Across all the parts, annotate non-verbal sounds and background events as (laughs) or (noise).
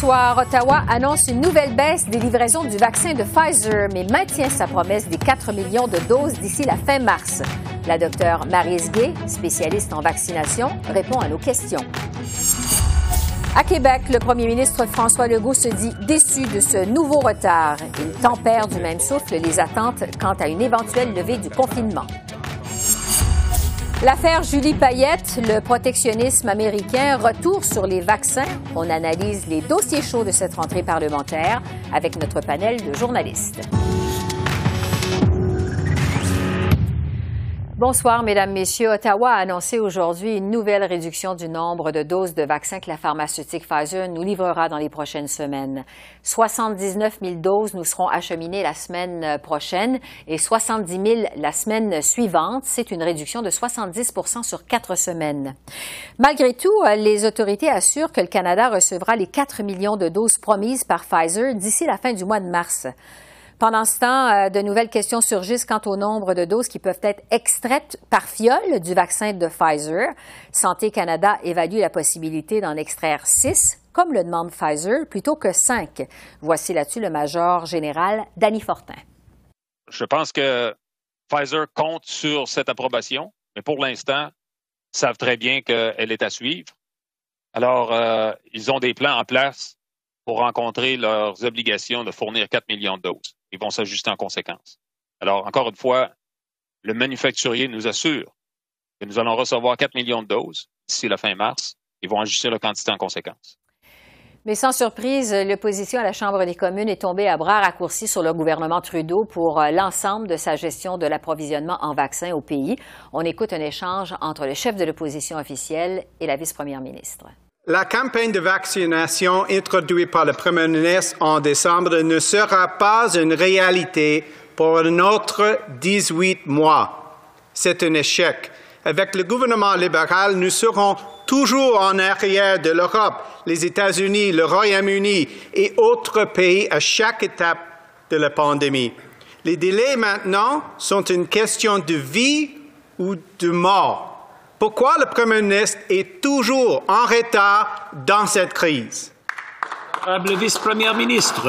Soir, Ottawa annonce une nouvelle baisse des livraisons du vaccin de Pfizer, mais maintient sa promesse des 4 millions de doses d'ici la fin mars. La docteure Marise Gay, spécialiste en vaccination, répond à nos questions. À Québec, le premier ministre François Legault se dit déçu de ce nouveau retard. Il tempère du même souffle les attentes quant à une éventuelle levée du confinement. L'affaire Julie Payette, le protectionnisme américain, retour sur les vaccins. On analyse les dossiers chauds de cette rentrée parlementaire avec notre panel de journalistes. Bonsoir, Mesdames, Messieurs. Ottawa a annoncé aujourd'hui une nouvelle réduction du nombre de doses de vaccins que la pharmaceutique Pfizer nous livrera dans les prochaines semaines. 79 000 doses nous seront acheminées la semaine prochaine et 70 000 la semaine suivante. C'est une réduction de 70% sur quatre semaines. Malgré tout, les autorités assurent que le Canada recevra les 4 millions de doses promises par Pfizer d'ici la fin du mois de mars. Pendant ce temps, euh, de nouvelles questions surgissent quant au nombre de doses qui peuvent être extraites par fiole du vaccin de Pfizer. Santé Canada évalue la possibilité d'en extraire six, comme le demande Pfizer, plutôt que cinq. Voici là-dessus le major général Danny Fortin. Je pense que Pfizer compte sur cette approbation, mais pour l'instant, savent très bien qu'elle est à suivre. Alors, euh, ils ont des plans en place pour rencontrer leurs obligations de fournir 4 millions de doses ils vont s'ajuster en conséquence. Alors, encore une fois, le manufacturier nous assure que nous allons recevoir 4 millions de doses d'ici la fin mars. Ils vont ajuster la quantité en conséquence. Mais sans surprise, l'opposition à la Chambre des communes est tombée à bras raccourcis sur le gouvernement Trudeau pour euh, l'ensemble de sa gestion de l'approvisionnement en vaccins au pays. On écoute un échange entre le chef de l'opposition officielle et la vice-première ministre. La campagne de vaccination introduite par le Premier ministre en décembre ne sera pas une réalité pour un autre 18 mois. C'est un échec. Avec le gouvernement libéral, nous serons toujours en arrière de l'Europe, les États-Unis, le Royaume-Uni et autres pays à chaque étape de la pandémie. Les délais maintenant sont une question de vie ou de mort. Pourquoi le Premier ministre est toujours en retard dans cette crise? Le vice-premier ministre.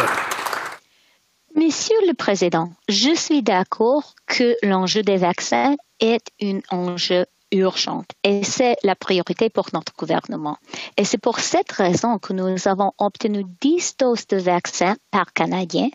Monsieur le Président, je suis d'accord que l'enjeu des vaccins est un enjeu urgent et c'est la priorité pour notre gouvernement. Et c'est pour cette raison que nous avons obtenu 10 doses de vaccins par Canadien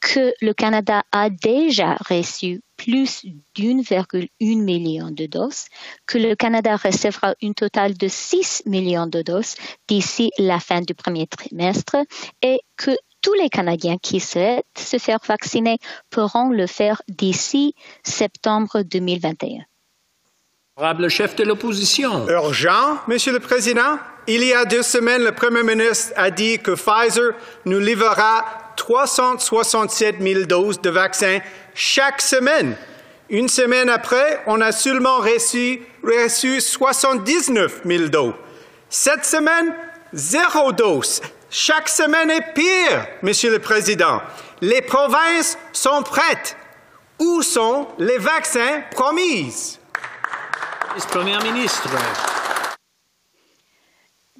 que le Canada a déjà reçu plus d'1,1 million de doses, que le Canada recevra un total de 6 millions de doses d'ici la fin du premier trimestre et que tous les Canadiens qui souhaitent se faire vacciner pourront le faire d'ici septembre 2021. Le chef de l'opposition. Urgent, Monsieur le Président. Il y a deux semaines, le Premier ministre a dit que Pfizer nous livrera 367 000 doses de vaccins chaque semaine. Une semaine après, on a seulement reçu, reçu 79 000 doses. Cette semaine, zéro dose. Chaque semaine est pire, Monsieur le Président. Les provinces sont prêtes. Où sont les vaccins promis? Premier ministre.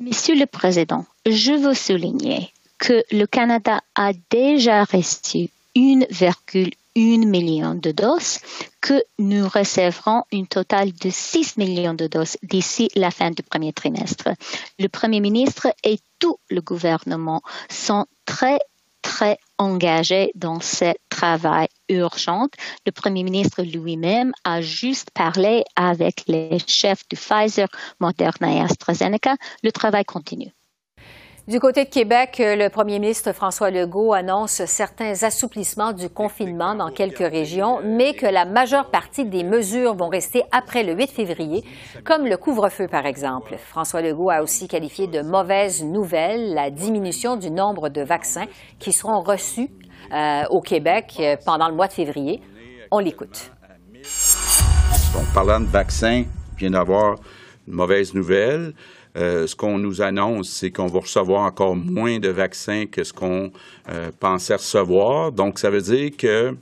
Monsieur le Président, je veux souligner que le Canada a déjà reçu 1,1 million de doses, que nous recevrons un total de 6 millions de doses d'ici la fin du premier trimestre. Le Premier ministre et tout le gouvernement sont très très engagés dans ce travail urgent. Le Premier ministre lui-même a juste parlé avec les chefs de Pfizer, Moderna et AstraZeneca. Le travail continue. Du côté de Québec, le premier ministre François Legault annonce certains assouplissements du confinement dans quelques régions, mais que la majeure partie des mesures vont rester après le 8 février, comme le couvre-feu par exemple. François Legault a aussi qualifié de mauvaise nouvelle la diminution du nombre de vaccins qui seront reçus euh, au Québec euh, pendant le mois de février. On l'écoute. Donc, parlant de vaccins, vient d'avoir une mauvaise nouvelle. Euh, ce qu'on nous annonce, c'est qu'on va recevoir encore moins de vaccins que ce qu'on euh, pensait recevoir. Donc, ça veut dire que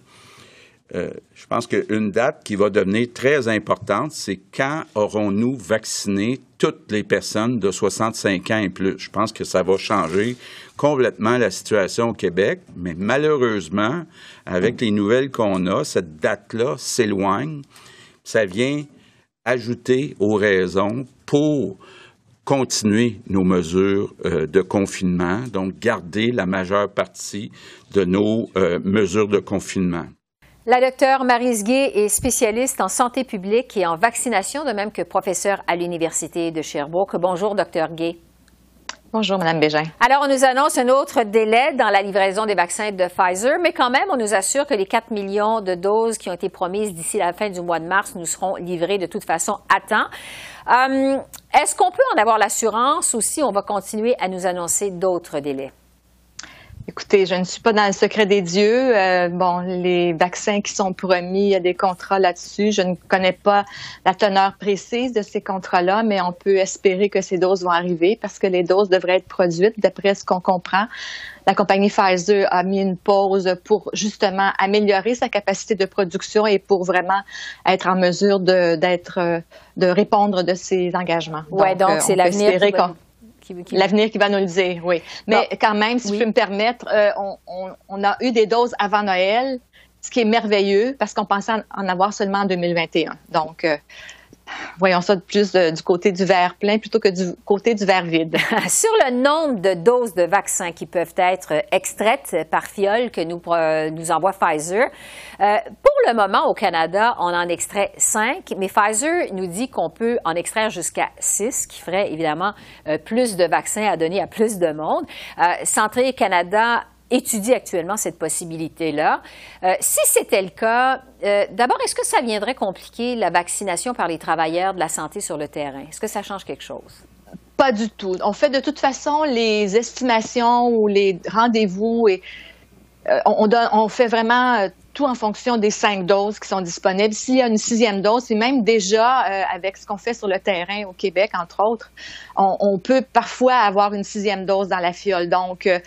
euh, je pense qu'une date qui va devenir très importante, c'est quand aurons-nous vacciné toutes les personnes de 65 ans et plus. Je pense que ça va changer complètement la situation au Québec, mais malheureusement, avec les nouvelles qu'on a, cette date-là s'éloigne. Ça vient ajouter aux raisons pour continuer nos mesures euh, de confinement, donc garder la majeure partie de nos euh, mesures de confinement. La docteure Marise Gay est spécialiste en santé publique et en vaccination, de même que professeure à l'Université de Sherbrooke. Bonjour, docteur Gay. Bonjour, Mme Bégin. Alors, on nous annonce un autre délai dans la livraison des vaccins de Pfizer, mais quand même, on nous assure que les 4 millions de doses qui ont été promises d'ici la fin du mois de mars nous seront livrées de toute façon à temps. Euh, est-ce qu'on peut en avoir l'assurance ou si on va continuer à nous annoncer d'autres délais? Écoutez, je ne suis pas dans le secret des dieux. Euh, bon, les vaccins qui sont promis, il y a des contrats là-dessus. Je ne connais pas la teneur précise de ces contrats-là, mais on peut espérer que ces doses vont arriver parce que les doses devraient être produites d'après ce qu'on comprend. La compagnie Pfizer a mis une pause pour justement améliorer sa capacité de production et pour vraiment être en mesure de, d'être, euh, de répondre de ses engagements. Ouais, donc, donc euh, c'est l'avenir. L'avenir qui va nous le dire, oui. Mais quand même, si je peux me permettre, euh, on, a eu des doses avant Noël, ce qui est merveilleux parce qu'on pensait en avoir seulement en 2021. Donc, euh, voyons ça plus du côté du verre plein plutôt que du côté du verre vide. (laughs) Sur le nombre de doses de vaccins qui peuvent être extraites par fiole que nous, nous envoie Pfizer, euh, pour le moment, au Canada, on en extrait 5, mais Pfizer nous dit qu'on peut en extraire jusqu'à 6, ce qui ferait évidemment euh, plus de vaccins à donner à plus de monde. Euh, Santé Canada étudie actuellement cette possibilité-là. Euh, si c'était le cas, euh, d'abord, est-ce que ça viendrait compliquer la vaccination par les travailleurs de la santé sur le terrain? Est-ce que ça change quelque chose? Pas du tout. On fait de toute façon les estimations ou les rendez-vous et euh, on, on, fait vraiment tout en fonction des cinq doses qui sont disponibles. S'il y a une sixième dose, et même déjà euh, avec ce qu'on fait sur le terrain au Québec, entre autres, on, peut parfois avoir une sixième dose dans la fiole. Donc, euh,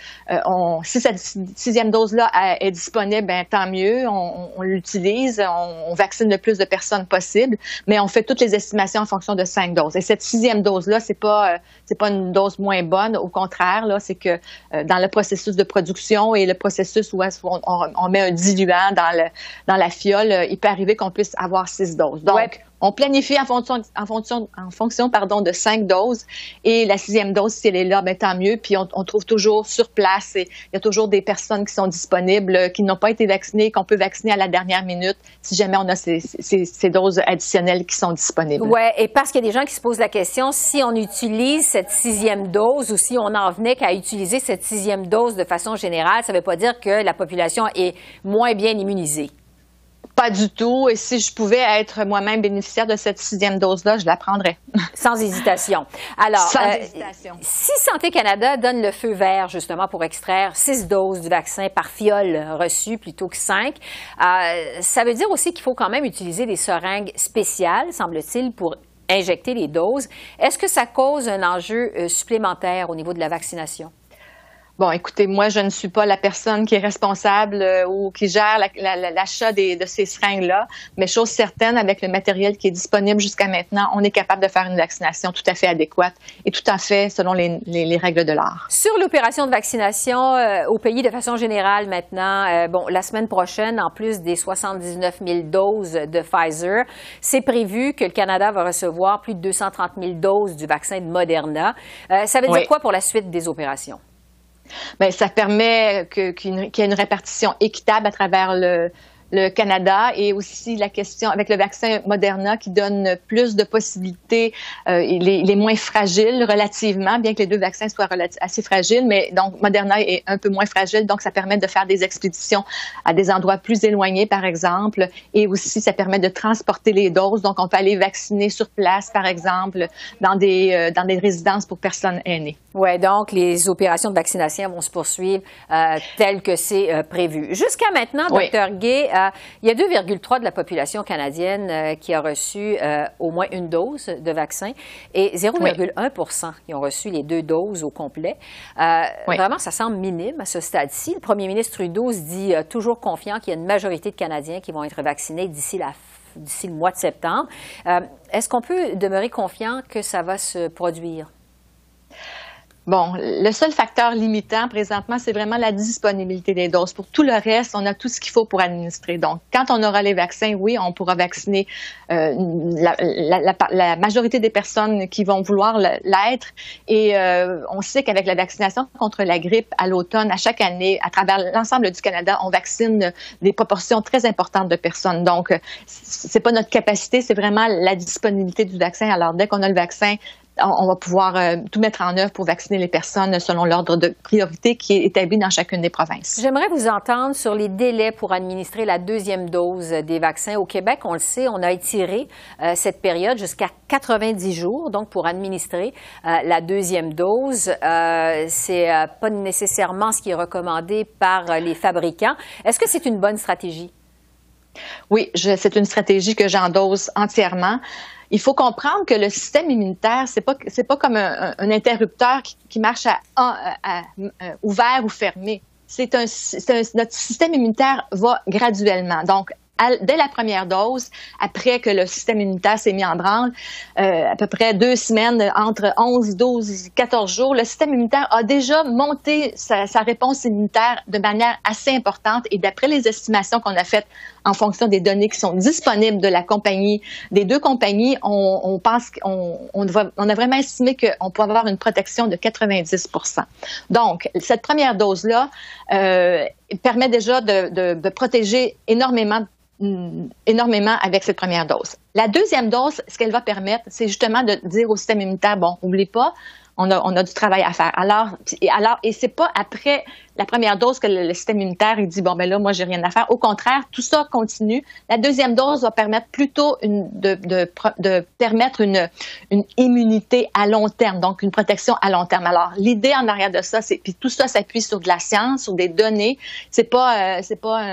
on, si cette sixième dose-là est disponible, ben, tant mieux, on, l'utilise, on, vaccine le plus de personnes possible, mais on fait toutes les estimations en fonction de cinq doses. Et cette sixième dose-là, c'est pas euh, c'est pas une dose moins bonne, au contraire, c'est que dans le processus de production et le processus où on, on met un diluant dans, le, dans la fiole, euh, il peut arriver qu'on puisse avoir six doses. On planifie en fonction, en fonction, en fonction pardon, de cinq doses. Et la sixième dose, si elle est là, ben, tant mieux. Puis on, trouve toujours sur place. Il y a toujours des personnes qui sont disponibles, euh, qui n'ont pas été vaccinées, qu'on peut vacciner à la dernière minute si jamais on a ces, ces, doses additionnelles qui sont disponibles. Oui, et parce qu'il y a des gens qui se posent la question, si on utilise cette sixième dose ou si on en venait qu'à utiliser cette sixième dose de façon générale, ça ne veut pas dire que la population est moins bien immunisée. Pas du tout. Et si je pouvais être moi-même bénéficiaire de cette sixième dose-là, je la prendrais. (laughs) Sans hésitation. Alors, Sans euh, hésitation. si Santé Canada donne le feu vert justement pour extraire six doses du vaccin par fiole reçue plutôt que cinq, euh, ça veut dire aussi qu'il faut quand même utiliser des seringues spéciales, semble-t-il, pour injecter les doses. Est-ce que ça cause un enjeu euh, supplémentaire au niveau de la vaccination? Bon, écoutez, moi, je ne suis pas la personne qui est responsable euh, ou qui gère l'achat de ces seringues-là, mais chose certaine, avec le matériel qui est disponible jusqu'à maintenant, on est capable de faire une vaccination tout à fait adéquate et tout à fait selon les, règles de l'art. Sur l'opération de vaccination euh, au pays de façon générale maintenant, euh, bon, la semaine prochaine, en plus des 79 000 doses de Pfizer, c'est prévu que le Canada va recevoir plus de 230 000 doses du vaccin de Moderna. ça veut dire quoi pour la suite des opérations? Bien, ça permet qu'il y ait une répartition équitable à travers le, Canada et aussi la question avec le vaccin Moderna qui donne plus de possibilités, euh, les, les, moins fragiles relativement, bien que les deux vaccins soient assez fragiles, mais donc Moderna est un peu moins fragile, donc ça permet de faire des expéditions à des endroits plus éloignés, par exemple, et aussi ça permet de transporter les doses, donc on peut aller vacciner sur place, par exemple, dans des, euh, dans des résidences pour personnes aînées. Oui, donc les opérations de vaccination vont se poursuivre euh, telles que c'est euh, prévu. Jusqu'à maintenant, docteur Gay, euh, il y a 2,3% de la population canadienne qui a reçu au moins une dose de vaccin et 0,1 qui ont reçu les deux doses au complet. Vraiment, ça semble minime à ce stade-ci. Le premier ministre Trudeau se dit toujours confiant qu'il y a une majorité de Canadiens qui vont être vaccinés d'ici la d'ici le mois de septembre. Est-ce qu'on peut demeurer confiant que ça va se produire? Bon, le seul facteur limitant présentement, c'est vraiment la disponibilité des doses. Pour tout le reste, on a tout ce qu'il faut pour administrer. Donc, quand on aura les vaccins, oui, on pourra vacciner euh, la, majorité des personnes qui vont vouloir l'être. Et euh, on sait qu'avec la vaccination contre la grippe à l'automne, à chaque année, à travers l'ensemble du Canada, on vaccine des proportions très importantes de personnes. Donc, c'est pas notre capacité, c'est vraiment la disponibilité du vaccin. Alors, dès qu'on a le vaccin, on va pouvoir euh, tout mettre en œuvre pour vacciner les personnes selon l'ordre de priorité qui est établi dans chacune des provinces. J'aimerais vous entendre sur les délais pour administrer la deuxième dose des vaccins. Au Québec, on le sait, on a étiré euh, cette période jusqu'à 90 jours, donc pour administrer euh, la deuxième dose. c'est pas nécessairement ce qui est recommandé par les fabricants. Est-ce que c'est une bonne stratégie? Oui, c'est une stratégie que j'endose entièrement il faut comprendre que le système immunitaire, c'est pas pas comme un, interrupteur qui, marche à, ouvert ou fermé. C'est un, notre système immunitaire va graduellement. Donc, dès la première dose, après que le système immunitaire s'est mis en branle, euh, à peu près deux semaines, entre 11, 12, 14 jours, le système immunitaire a déjà monté sa, réponse immunitaire de manière assez importante. Et d'après les estimations qu'on a faites en fonction des données qui sont disponibles de la compagnie, des deux compagnies, on, pense qu'on on, on a vraiment estimé qu'on peut avoir une protection de 90 Donc, cette première dose-là euh, permet déjà de, de, de protéger énormément énormément avec cette première dose. La deuxième dose, ce qu'elle va permettre, c'est justement de dire au système immunitaire, bon, oublie pas, on a, on a du travail à faire. Alors, et alors, et c'est pas après la première dose que le, système immunitaire il dit bon ben là, moi j'ai rien à faire. Au contraire, tout ça continue. La deuxième dose va permettre plutôt une, de, de, de permettre une, une immunité à long terme, donc une protection à long terme. Alors, l'idée en arrière de ça, c'est puis tout ça s'appuie sur de la science, sur des données. C'est pas, euh, c'est pas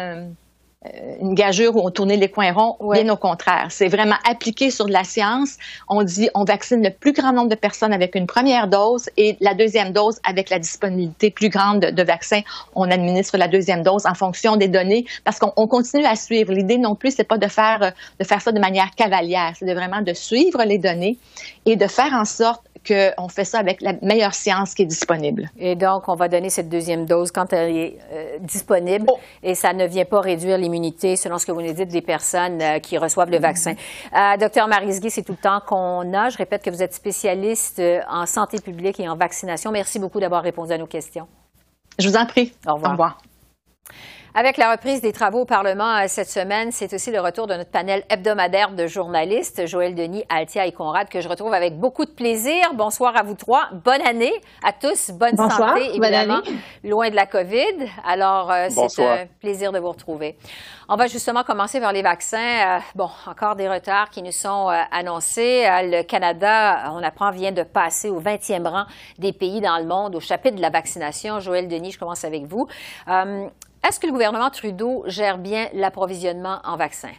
une gageure où on tournait les coins ronds. Bien au contraire. C'est vraiment appliqué sur de la science. On dit on vaccine le plus grand nombre de personnes avec une première dose et la deuxième dose avec la disponibilité plus grande de, vaccins. On administre la deuxième dose en fonction des données parce qu'on continue à suivre. L'idée non plus, c'est pas de faire, de faire ça de manière cavalière. C'est de vraiment de suivre les données et de faire en sorte qu'on fait ça avec la meilleure science qui est disponible. Et donc, on va donner cette deuxième dose quand elle est euh, disponible oh. et ça ne vient pas réduire l'immunité, selon ce que vous nous dites, des personnes euh, qui reçoivent le vaccin. Euh, docteur Marisguy, c'est tout le temps qu'on a. Je répète que vous êtes spécialiste en santé publique et en vaccination. Merci beaucoup d'avoir répondu à nos questions. Je vous en prie. Au revoir. Au revoir. Avec la reprise des travaux au Parlement euh, cette semaine, c'est aussi le retour de notre panel hebdomadaire de journalistes, Joël Denis, Altia et Conrad, que je retrouve avec beaucoup de plaisir. Bonsoir à vous trois. Bonne année à tous. Bonne santé, évidemment. loin de la COVID. Alors, euh, c'est un plaisir de vous retrouver. On va justement commencer par les vaccins. Euh, bon, encore des retards qui nous sont annoncés. le Canada, on apprend, vient de passer au 20e rang des pays dans le monde au chapitre de la vaccination. Joël Denis, je commence avec vous. Est-ce que le gouvernement Trudeau gère bien l'approvisionnement en vaccins?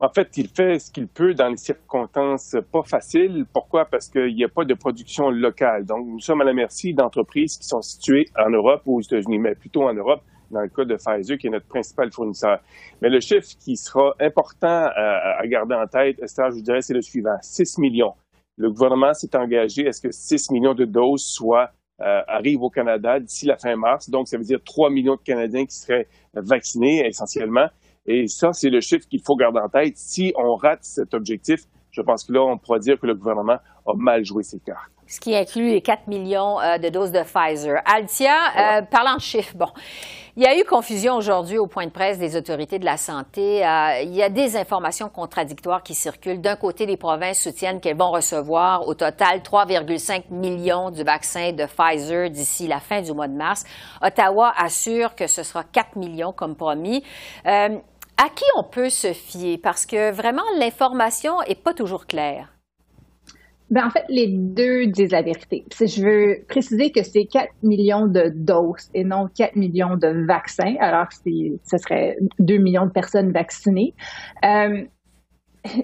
En fait, il fait ce qu'il peut dans les circonstances pas faciles. Pourquoi? Parce qu'il n'y a pas de production locale. Donc, nous sommes à la merci d'entreprises qui sont situées en Europe ou aux États-Unis, mais plutôt en Europe, dans le cas de Pfizer, qui est notre principal fournisseur. Mais le chiffre qui sera important à, garder en tête, je vous dirais, c'est le suivant. 6 millions. Le gouvernement s'est engagé à ce que 6 millions de doses soient euh, arrive au Canada d'ici la fin mars. Donc, ça veut dire 3 millions de Canadiens qui seraient vaccinés essentiellement. Et ça, c'est le chiffre qu'il faut garder en tête. Si on rate cet objectif, je pense que là, on pourra dire que le gouvernement a mal joué ses cartes. Ce qui inclut les 4 millions euh, de doses de Pfizer. Altia, euh, parlant de chiffres, bon, il y a eu confusion aujourd'hui au point de presse des autorités de la santé. Euh, il y a des informations contradictoires qui circulent. D'un côté, les provinces soutiennent qu'elles vont recevoir au total 3,5 millions du vaccin de Pfizer d'ici la fin du mois de mars. Ottawa assure que ce sera 4 millions comme promis. Euh, à qui on peut se fier? Parce que vraiment, l'information n'est pas toujours claire. Ben, en fait, les deux disent la vérité. je veux préciser que c'est 4 millions de doses et non 4 millions de vaccins, alors que ce serait 2 millions de personnes vaccinées. Euh,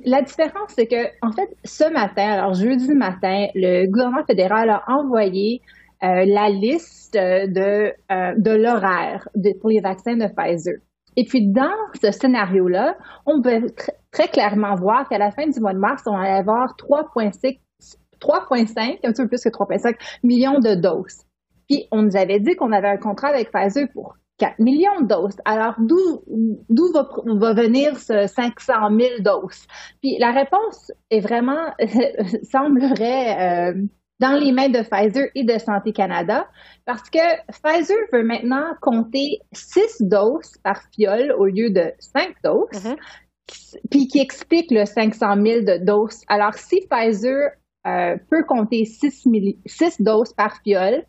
la différence, c'est que, en fait, ce matin, alors jeudi matin, le gouvernement fédéral a envoyé euh, la liste de, euh, de l'horaire pour les vaccins de Pfizer. Et puis, dans ce scénario-là, on peut très clairement voir qu'à la fin du mois de mars, on allait avoir 3,5, 3,5, un petit peu plus que 3,5 millions de doses. Puis, on nous avait dit qu'on avait un contrat avec Pfizer pour 4 millions de doses. Alors, d'où, d'où va, va, venir ce 500 000 doses? Puis la réponse est vraiment, (laughs) semblerait euh, dans les mains de Pfizer et de Santé Canada, parce que Pfizer veut maintenant compter 6 doses par fiole au lieu de 5 doses, mm-hmm. puis qui explique le 500 000 de doses. Alors, si Pfizer euh, peut compter 6, 6 doses par fiole,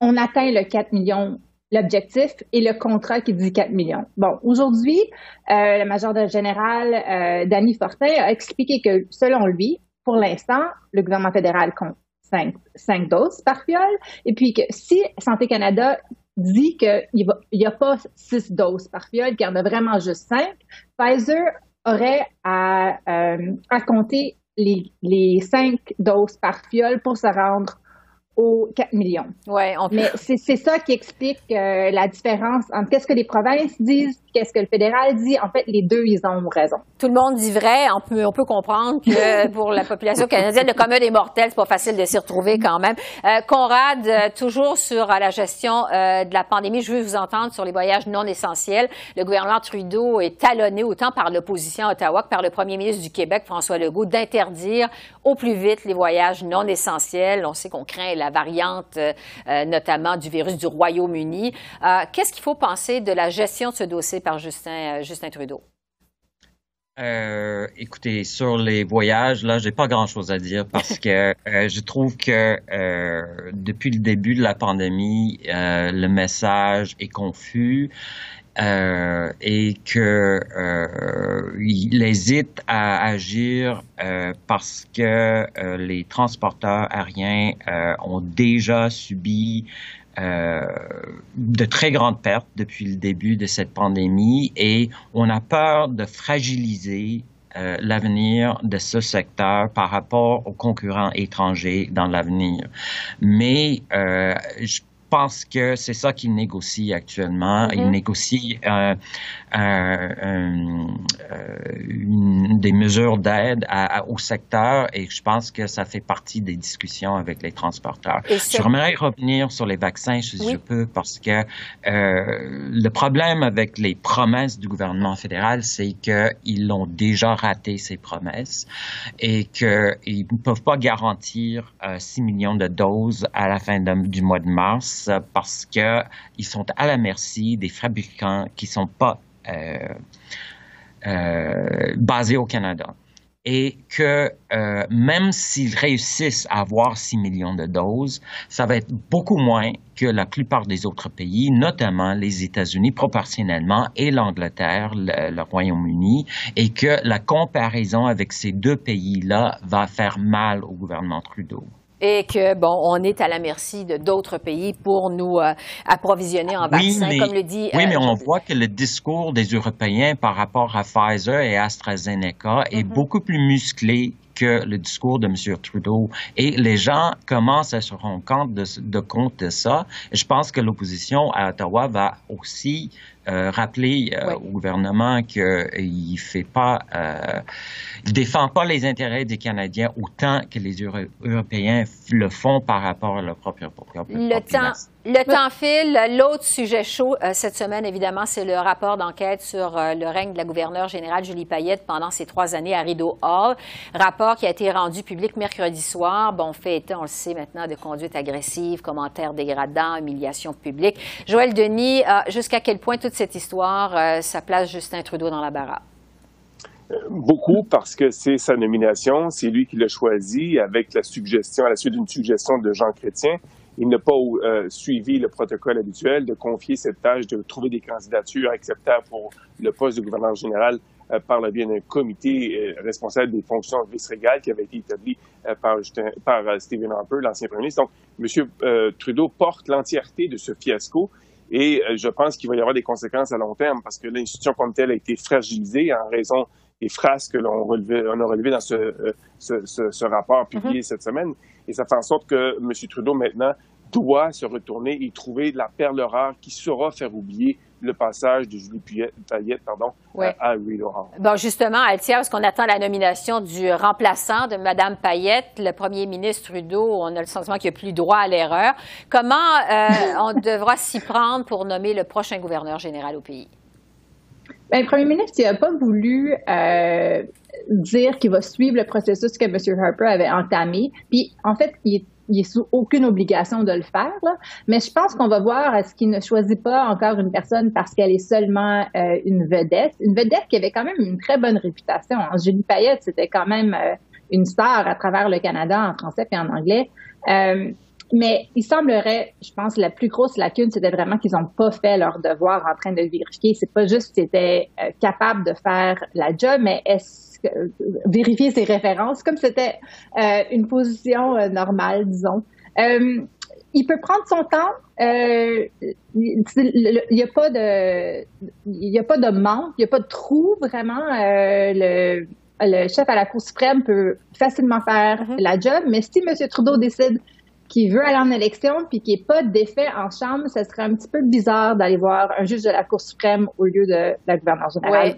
on atteint le 4 millions. L'objectif et le contrat qui dit 4 millions. Bon, aujourd'hui, euh, le major général euh, Danny Fortin a expliqué que, selon lui, pour l'instant, le gouvernement fédéral compte 5, 5 doses par fiole, et puis que si Santé Canada dit qu'il n'y a pas 6 doses par fiole, qu'il y en a vraiment juste 5, Pfizer aurait à, euh, à compter les, les 5 doses par fiole pour se rendre aux 4 millions. Ouais, on Mais c'est ça qui explique euh, la différence entre qu'est-ce que les provinces disent qu'est-ce que le fédéral dit. En fait, les deux, ils ont raison. Tout le monde dit vrai. On peut, on peut comprendre que (laughs) pour la population canadienne, le commun des mortels, c'est pas facile de s'y retrouver quand même. Euh, Conrad, euh, toujours sur la gestion de la pandémie, je veux vous entendre sur les voyages non essentiels. Le gouvernement Trudeau est talonné autant par l'opposition à Ottawa que par le premier ministre du Québec, François Legault, d'interdire au plus vite les voyages non essentiels. On sait qu'on craint la variante, euh, euh, notamment du virus du Royaume-Uni. Euh, qu'est-ce qu'il faut penser de la gestion de ce dossier par Justin, Justin Trudeau? écoutez, sur les voyages, là, j'ai pas grand-chose à dire parce (laughs) que je trouve que depuis le début de la pandémie, le message est confus. Euh, et qu'il euh, hésite à agir euh, parce que euh, les transporteurs aériens euh, ont déjà subi de très grandes pertes depuis le début de cette pandémie et on a peur de fragiliser l'avenir de ce secteur par rapport aux concurrents étrangers dans l'avenir. Mais je pense que c'est ça qu'il négocie actuellement. Il mm-hmm. négocie euh, euh, des mesures d'aide au secteur et je pense que ça fait partie des discussions avec les transporteurs. J'aimerais revenir sur les vaccins si je peux parce que euh, le problème avec les promesses du gouvernement fédéral, c'est qu'ils ont déjà raté ces promesses et qu'ils ne peuvent pas garantir 6 millions de doses à la fin du mois de mars parce qu'ils sont à la merci des fabricants qui ne sont pas euh, euh, basés au Canada. Et que euh, même s'ils réussissent à avoir 6 millions de doses, ça va être beaucoup moins que la plupart des autres pays, notamment les États-Unis proportionnellement et l'Angleterre, le Royaume-Uni, et que la comparaison avec ces deux pays-là va faire mal au gouvernement Trudeau et que, bon, on est à la merci de d'autres pays pour nous euh, approvisionner en vaccins, comme le dit. Oui, mais euh, on voit que le discours des Européens par rapport à Pfizer et AstraZeneca est mm-hmm. beaucoup plus musclé que le discours de M. Trudeau. Et les gens commencent à se rendre compte de, de compte de ça. je pense que l'opposition à Ottawa va aussi euh, rappeler euh, au gouvernement qu'il ne fait pas, euh, il défend pas les intérêts des Canadiens autant que les Européens le font par rapport à leur propre population. Le temps, le temps file. L'autre sujet chaud cette semaine, évidemment, c'est le rapport d'enquête sur le règne de la gouverneure générale Julie Payette pendant ses trois années à Rideau Hall. Rapport qui a été rendu public mercredi soir. Bon, fait état, on le sait maintenant, de conduite agressive, commentaires dégradants, humiliation publique. Joël Denis, jusqu'à quel point toute cette histoire, euh, ça place Justin Trudeau dans la baraque? Euh, beaucoup parce que c'est sa nomination, c'est lui qui l'a choisi avec la suggestion, à la suite d'une suggestion de Jean Chrétien. Il n'a pas euh, suivi le protocole habituel de confier cette tâche de trouver des candidatures acceptables pour le poste de gouverneur général par le biais d'un comité responsable des fonctions vice-régales qui avait été établi par, par Stephen Harper, l'ancien premier ministre. Donc, M. Trudeau porte l'entièreté de ce fiasco et je pense qu'il va y avoir des conséquences à long terme parce que l'institution comme telle a été fragilisée en raison des phrases que l'on on a relevées dans ce, ce, ce, rapport publié mm-hmm. cette semaine. Et ça fait en sorte que M. Trudeau, maintenant, doit se retourner et trouver la perle rare qui saura faire oublier le passage de Julie Payette pardon, à Louis Laurent. Bon, justement, Altia, parce qu'on attend la nomination du remplaçant de Mme Payette, le premier ministre Trudeau, on a le sentiment qu'il n'y a plus droit à l'erreur. Comment euh, on devra s'y prendre pour nommer le prochain gouverneur général au pays? Bien, le premier ministre n'a pas voulu euh, dire qu'il va suivre le processus que M. Harper avait entamé. Puis, en fait, il est il est sous aucune obligation de le faire. Mais je pense qu'on va voir est-ce qu'il ne choisit pas encore une personne parce qu'elle est seulement euh, une vedette. Une vedette qui avait quand même une très bonne réputation. Julie Payette, c'était quand même euh, une star à travers le Canada en français et en anglais. Euh, mais il semblerait, je pense, la plus grosse lacune, c'était vraiment qu'ils n'ont pas fait leur devoir en train de vérifier. C'est pas juste qu'ils étaient capables de faire la job, mais est-ce vérifier ses références, comme c'était euh, une position euh, normale, disons. Euh, il peut prendre son temps. il n'y a pas de, il y a pas de manque, il n'y a pas de trou vraiment. le, le chef à la Cour suprême peut facilement faire mm-hmm. la job, mais si M. Trudeau décide qui veut aller en élection puis qui n'est pas défait en Chambre, ce serait un petit peu bizarre d'aller voir un juge de la Cour suprême au lieu de la gouverneure générale.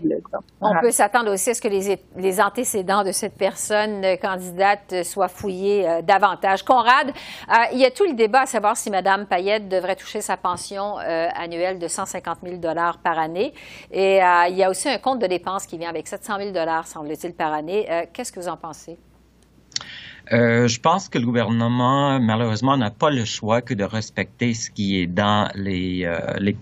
On peut s'attendre aussi à ce que les, antécédents de cette personne euh, candidate soient fouillés euh, davantage. Conrad, euh, il y a tout le débat à savoir si Mme Payette devrait toucher sa pension annuelle de 150 000 par année. Et il y a aussi un compte de dépenses qui vient avec 700 000 semble-t-il, par année. Qu'est-ce que vous en pensez? Euh, je pense que le gouvernement, malheureusement, n'a pas le choix que de respecter ce qui est dans les, euh, les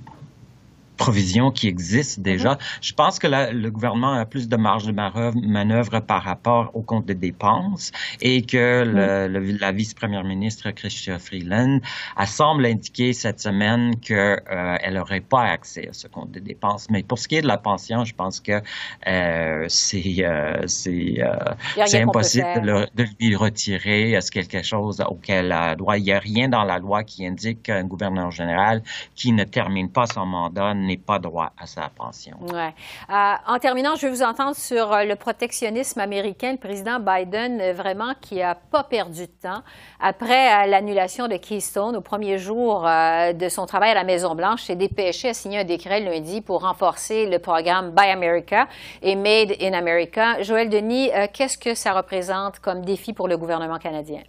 provisions qui existent déjà. Mhm. Je pense que le gouvernement a plus de marge de manœuvre par rapport au compte de dépenses et que le, la vice-première ministre Chrystia Freeland a semble indiquer cette semaine qu'elle euh, n'aurait pas accès à ce compte de dépenses. Mais pour ce qui est de la pension, je pense que euh, c'est euh, c'est euh, impossible de, de, lui retirer. C'est quelque chose auquel elle doit. Il n'y a rien dans la loi qui indique qu'un gouverneur général qui ne termine pas son mandat n'est pas droit à sa pension. Euh, en terminant, je vais vous entendre sur euh, le protectionnisme américain. Le président Biden, euh, vraiment, qui n'a pas perdu de temps. Après l'annulation de Keystone, au premier jour de son travail à la Maison-Blanche, s'est dépêché à signer un décret lundi pour renforcer le programme Buy America et Made in America. Joël Denis, qu'est-ce que ça représente comme défi pour le gouvernement canadien?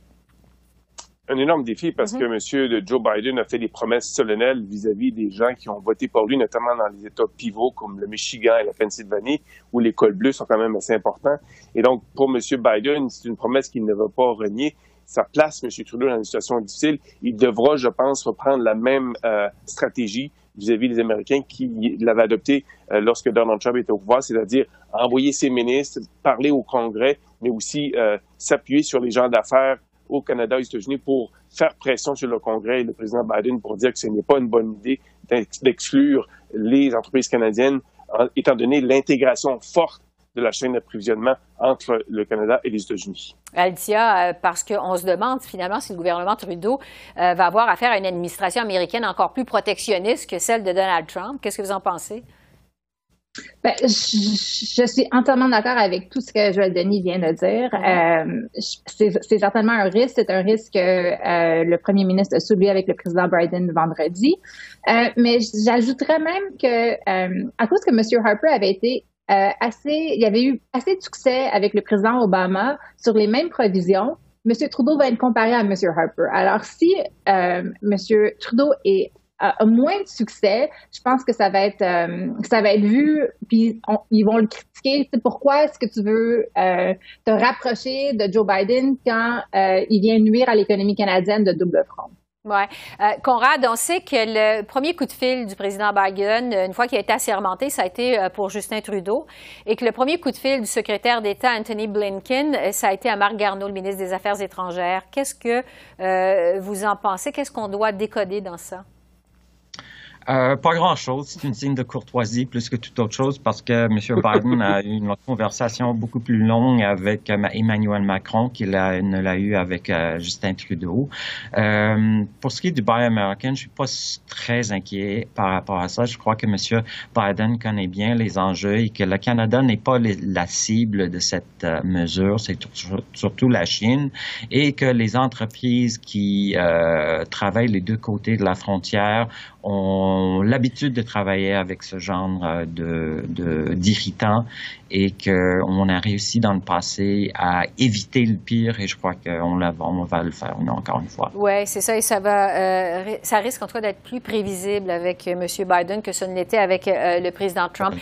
Un énorme défi parce que mm-hmm. M. Joe Biden a fait des promesses solennelles vis-à-vis des gens qui ont voté pour lui, notamment dans les États pivots comme le Michigan et la Pennsylvanie, où les cols bleus sont quand même assez importants. Et donc, pour M. Biden, c'est une promesse qu'il ne va pas renier. Ça place M. Trudeau dans une situation difficile. Il devra, je pense, reprendre la même euh, stratégie vis-à-vis des Américains qui l'avaient adopté euh, lorsque Donald Trump était au pouvoir, c'est-à-dire envoyer ses ministres, parler au Congrès, mais aussi euh, s'appuyer sur les gens d'affaires au Canada et aux États-Unis pour faire pression sur le Congrès et le président Biden pour dire que ce n'est pas une bonne idée d'exclure les entreprises canadiennes, étant donné l'intégration forte de la chaîne d'approvisionnement entre le Canada et les États-Unis. Altia, euh, parce qu'on se demande finalement si le gouvernement Trudeau euh, va avoir affaire à une administration américaine encore plus protectionniste que celle de Donald Trump. Qu'est-ce que vous en pensez? Ben, je, suis entièrement d'accord avec tout ce que Joël Denis vient de dire. Euh, c'est certainement un risque. C'est un risque que euh, le premier ministre a soulevé avec le président Biden vendredi. Euh, mais j'ajouterais même que, à cause que M. Harper avait été assez, il y avait eu assez de succès avec le président Obama sur les mêmes provisions, M. Trudeau va être comparé à M. Harper. Alors, si M. Trudeau est a, moins de succès, je pense que ça va être euh, ça va être vu, puis ils vont le critiquer. pourquoi est-ce que tu veux euh, te rapprocher de Joe Biden quand euh, il vient nuire à l'économie canadienne de double front? Oui. Conrad, on sait que le premier coup de fil du président Biden, une fois qu'il a été assermenté, ça a été pour Justin Trudeau, et que le premier coup de fil du secrétaire d'État Anthony Blinken, ça a été à Marc Garneau, le ministre des Affaires étrangères. Qu'est-ce que vous en pensez? Qu'est-ce qu'on doit décoder dans ça? Euh, pas grand-chose. C'est une signe de courtoisie plus que toute autre chose parce que M. (laughs) Biden a eu une conversation beaucoup plus longue avec euh, Emmanuel Macron qu'il ne l'a eu avec euh, Justin Trudeau. pour ce qui est du Buy American, je suis pas très inquiet par rapport à ça. Je crois que M. Biden connaît bien les enjeux et que le Canada n'est pas la cible de cette mesure. C'est surtout la Chine et que les entreprises qui travaillent les deux côtés de la frontière ont l'habitude de travailler avec ce genre euh, de d'irritants et qu'on a réussi dans le passé à éviter le pire et je crois qu'on on va le faire encore une fois. Oui, c'est ça et ça va euh, ça risque en tout cas d'être plus prévisible avec euh, M. Biden que ce ne l'était avec le président Trump.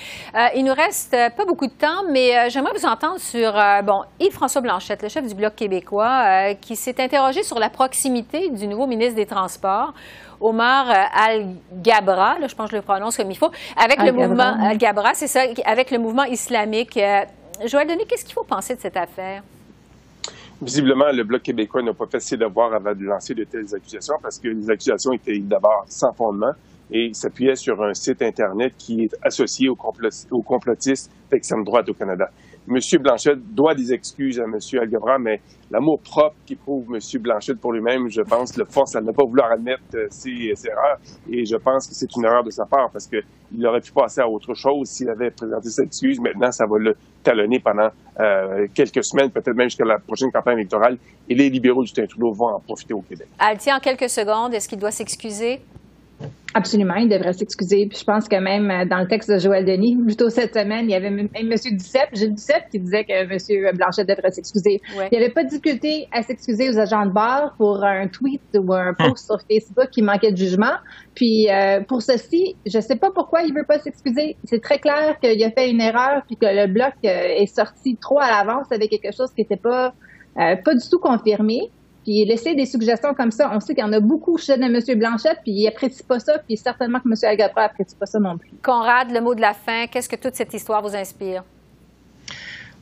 il nous reste pas beaucoup de temps, mais j'aimerais vous entendre sur bon Yves-François Blanchette, le chef du Bloc québécois, qui s'est interrogé sur la proximité du nouveau ministre des Transports Omar euh, Al-Gabra, je pense que je le prononce comme il faut, avec le mouvement Al-Gabra, c'est ça, avec le mouvement islamique. Euh, Joël Denis, qu'est-ce qu'il faut penser de cette affaire? Visiblement, le Bloc québécois n'a pas fait ses devoirs avant de lancer de telles accusations parce que les accusations étaient d'abord sans fondement et s'appuyaient sur un site Internet qui est associé aux, complotistes d'extrême droite au Canada. M. Blanchette doit des excuses à M. Algebra, mais l'amour propre qu'éprouve M. Blanchette pour lui-même, je pense, le force à ne pas vouloir admettre euh, ses, erreurs. Et je pense que c'est une erreur de sa part parce qu'il aurait pu passer à autre chose s'il avait présenté ses excuses. Maintenant, ça va le talonner pendant euh, quelques semaines, peut-être même jusqu'à la prochaine campagne électorale. Et les libéraux du Trudeau vont en profiter au Québec. Alti, en quelques secondes, est-ce qu'il doit s'excuser? Absolument, il devrait s'excuser. Puis je pense que même euh, dans le texte de Joël Denis, plutôt cette semaine, il y avait même M. Duceppe, Gilles Duceppe, qui disait que M. Blanchet devrait s'excuser. Il n'y avait pas de difficulté à s'excuser aux agents de bar pour un tweet ou un hum. post sur Facebook qui manquait de jugement. Puis euh, pour ceci, je ne sais pas pourquoi il ne veut pas s'excuser. C'est très clair qu'il a fait une erreur puis que le bloc euh, est sorti trop à l'avance avec quelque chose qui n'était pas, pas du tout confirmé. Puis laisser des suggestions comme ça, on sait qu'il y en a beaucoup chez M. Blanchette, puis il n'apprécie pas ça, puis certainement que M. Algatra n'apprécie pas ça non plus. Conrad, le mot de la fin, qu'est-ce que toute cette histoire vous inspire?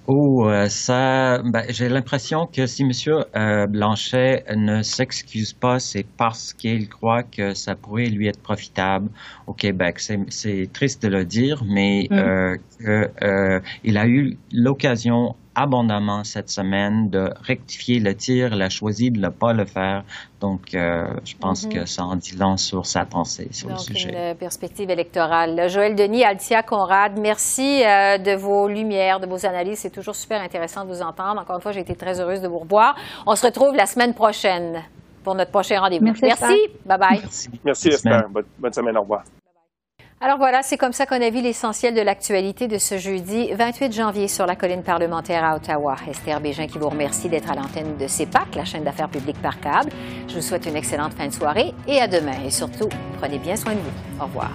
Oh, euh, ça, ben, j'ai l'impression que si M. Euh, Blanchet ne s'excuse pas, c'est parce qu'il croit que ça pourrait lui être profitable au Québec. C'est triste de le dire, mais mm. euh, euh, il a eu l'occasion abondamment cette semaine de rectifier le tir. Il a choisi de ne pas le faire. Donc, euh, je pense mhm. que ça en dit long sur sa pensée sur le sujet. Une perspective électorale. Joël Denis, Altia Conrad, merci euh, de vos lumières, de vos analyses. C'est toujours super intéressant de vous entendre. Encore une fois, j'ai été très heureuse de vous revoir. On se retrouve la semaine prochaine pour notre prochain rendez-vous. Merci. Bye bye. Merci, merci Esther. bonne semaine. Au revoir. Alors voilà, c'est comme ça qu'on a vu l'essentiel de l'actualité de ce jeudi 28 janvier sur la colline parlementaire à Ottawa. Esther Bégin qui vous remercie d'être à l'antenne de CEPAC, la chaîne d'affaires publiques par câble. Je vous souhaite une excellente fin de soirée et à demain. Et surtout, prenez bien soin de vous. Au revoir.